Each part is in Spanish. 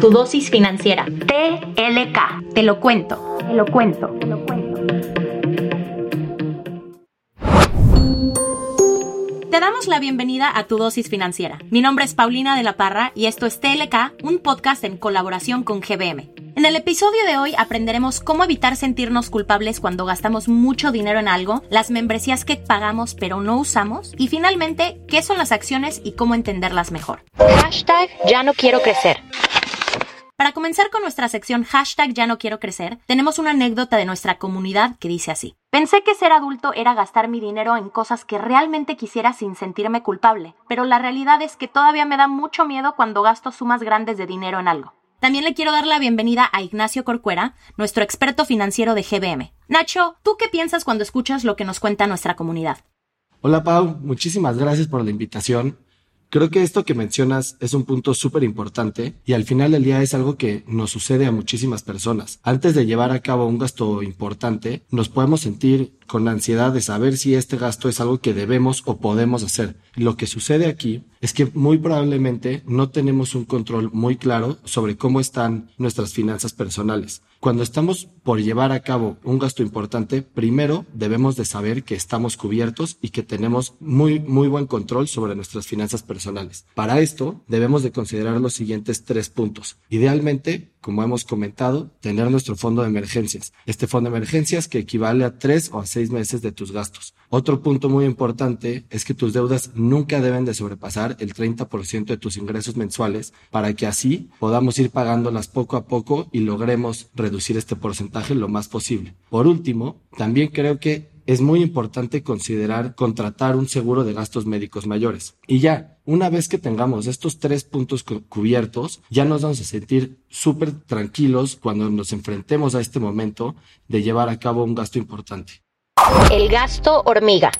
Tu dosis financiera. TLK. Te lo cuento. Te lo cuento. Te lo cuento. Te damos la bienvenida a Tu dosis financiera. Mi nombre es Paulina de la Parra y esto es TLK, un podcast en colaboración con GBM. En el episodio de hoy aprenderemos cómo evitar sentirnos culpables cuando gastamos mucho dinero en algo, las membresías que pagamos pero no usamos y finalmente qué son las acciones y cómo entenderlas mejor. Hashtag ya no quiero crecer. Para comenzar con nuestra sección hashtag ya no quiero crecer, tenemos una anécdota de nuestra comunidad que dice así. Pensé que ser adulto era gastar mi dinero en cosas que realmente quisiera sin sentirme culpable, pero la realidad es que todavía me da mucho miedo cuando gasto sumas grandes de dinero en algo. También le quiero dar la bienvenida a Ignacio Corcuera, nuestro experto financiero de GBM. Nacho, ¿tú qué piensas cuando escuchas lo que nos cuenta nuestra comunidad? Hola Pau, muchísimas gracias por la invitación. Creo que esto que mencionas es un punto súper importante y al final del día es algo que nos sucede a muchísimas personas. Antes de llevar a cabo un gasto importante, nos podemos sentir con la ansiedad de saber si este gasto es algo que debemos o podemos hacer. Lo que sucede aquí es que muy probablemente no tenemos un control muy claro sobre cómo están nuestras finanzas personales. Cuando estamos por llevar a cabo un gasto importante, primero debemos de saber que estamos cubiertos y que tenemos muy, muy buen control sobre nuestras finanzas personales. Para esto, debemos de considerar los siguientes tres puntos. Idealmente, como hemos comentado, tener nuestro fondo de emergencias. Este fondo de emergencias que equivale a tres o a meses de tus gastos. Otro punto muy importante es que tus deudas nunca deben de sobrepasar el 30% de tus ingresos mensuales para que así podamos ir pagándolas poco a poco y logremos reducir este porcentaje lo más posible. Por último, también creo que es muy importante considerar contratar un seguro de gastos médicos mayores. Y ya, una vez que tengamos estos tres puntos cubiertos, ya nos vamos a sentir súper tranquilos cuando nos enfrentemos a este momento de llevar a cabo un gasto importante. El gasto hormiga.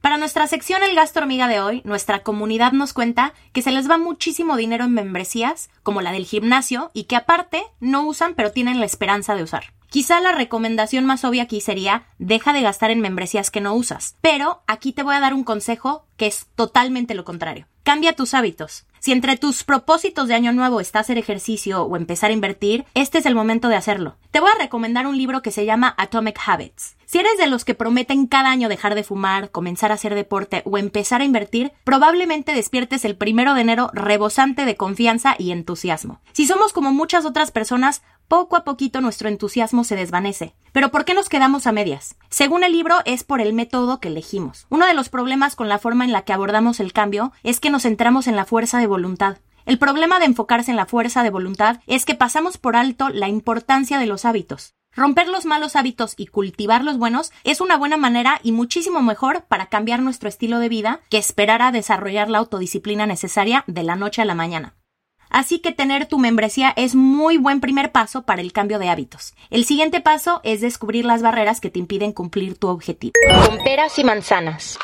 Para nuestra sección El gasto hormiga de hoy, nuestra comunidad nos cuenta que se les va muchísimo dinero en membresías, como la del gimnasio, y que aparte no usan pero tienen la esperanza de usar. Quizá la recomendación más obvia aquí sería deja de gastar en membresías que no usas, pero aquí te voy a dar un consejo que es totalmente lo contrario. Cambia tus hábitos. Si entre tus propósitos de año nuevo está hacer ejercicio o empezar a invertir, este es el momento de hacerlo. Te voy a recomendar un libro que se llama Atomic Habits. Si eres de los que prometen cada año dejar de fumar, comenzar a hacer deporte o empezar a invertir, probablemente despiertes el primero de enero rebosante de confianza y entusiasmo. Si somos como muchas otras personas, poco a poquito nuestro entusiasmo se desvanece. Pero ¿por qué nos quedamos a medias? Según el libro, es por el método que elegimos. Uno de los problemas con la forma en la que abordamos el cambio es que nos centramos en la fuerza de voluntad. El problema de enfocarse en la fuerza de voluntad es que pasamos por alto la importancia de los hábitos. Romper los malos hábitos y cultivar los buenos es una buena manera y muchísimo mejor para cambiar nuestro estilo de vida que esperar a desarrollar la autodisciplina necesaria de la noche a la mañana. Así que tener tu membresía es muy buen primer paso para el cambio de hábitos. El siguiente paso es descubrir las barreras que te impiden cumplir tu objetivo. Con peras y manzanas.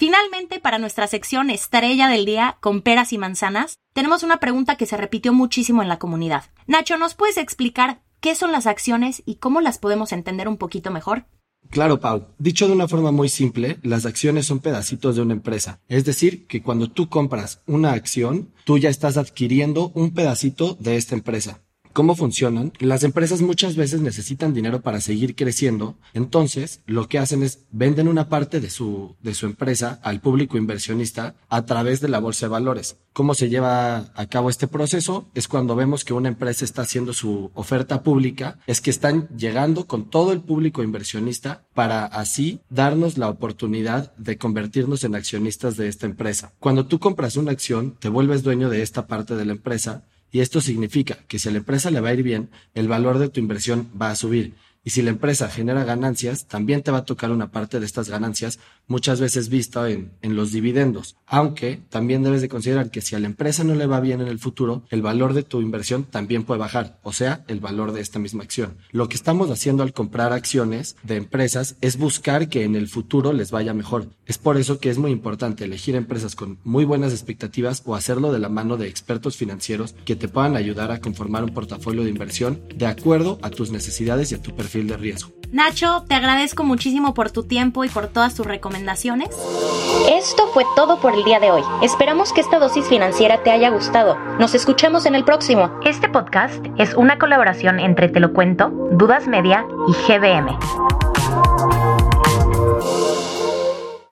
Finalmente, para nuestra sección estrella del día con peras y manzanas, tenemos una pregunta que se repitió muchísimo en la comunidad. Nacho, ¿nos puedes explicar qué son las acciones y cómo las podemos entender un poquito mejor? Claro, Pau. Dicho de una forma muy simple, las acciones son pedacitos de una empresa. Es decir, que cuando tú compras una acción, tú ya estás adquiriendo un pedacito de esta empresa cómo funcionan. Las empresas muchas veces necesitan dinero para seguir creciendo, entonces lo que hacen es venden una parte de su, de su empresa al público inversionista a través de la bolsa de valores. ¿Cómo se lleva a cabo este proceso? Es cuando vemos que una empresa está haciendo su oferta pública, es que están llegando con todo el público inversionista para así darnos la oportunidad de convertirnos en accionistas de esta empresa. Cuando tú compras una acción, te vuelves dueño de esta parte de la empresa y esto significa que si a la empresa le va a ir bien, el valor de tu inversión va a subir y si la empresa genera ganancias, también te va a tocar una parte de estas ganancias, muchas veces vista en, en, los dividendos. Aunque también debes de considerar que si a la empresa no le va bien en el futuro, el valor de tu inversión también puede bajar, o sea, el valor de esta misma acción. Lo que estamos haciendo al comprar acciones de empresas es buscar que en el futuro les vaya mejor. Es por eso que es muy importante elegir empresas con muy buenas expectativas o hacerlo de la mano de expertos financieros que te puedan ayudar a conformar un portafolio de inversión de acuerdo a tus necesidades y a tu perfil perfil de riesgo. Nacho, te agradezco muchísimo por tu tiempo y por todas tus recomendaciones. Esto fue todo por el día de hoy. Esperamos que esta dosis financiera te haya gustado. Nos escuchamos en el próximo. Este podcast es una colaboración entre Te lo cuento, Dudas Media y GBM.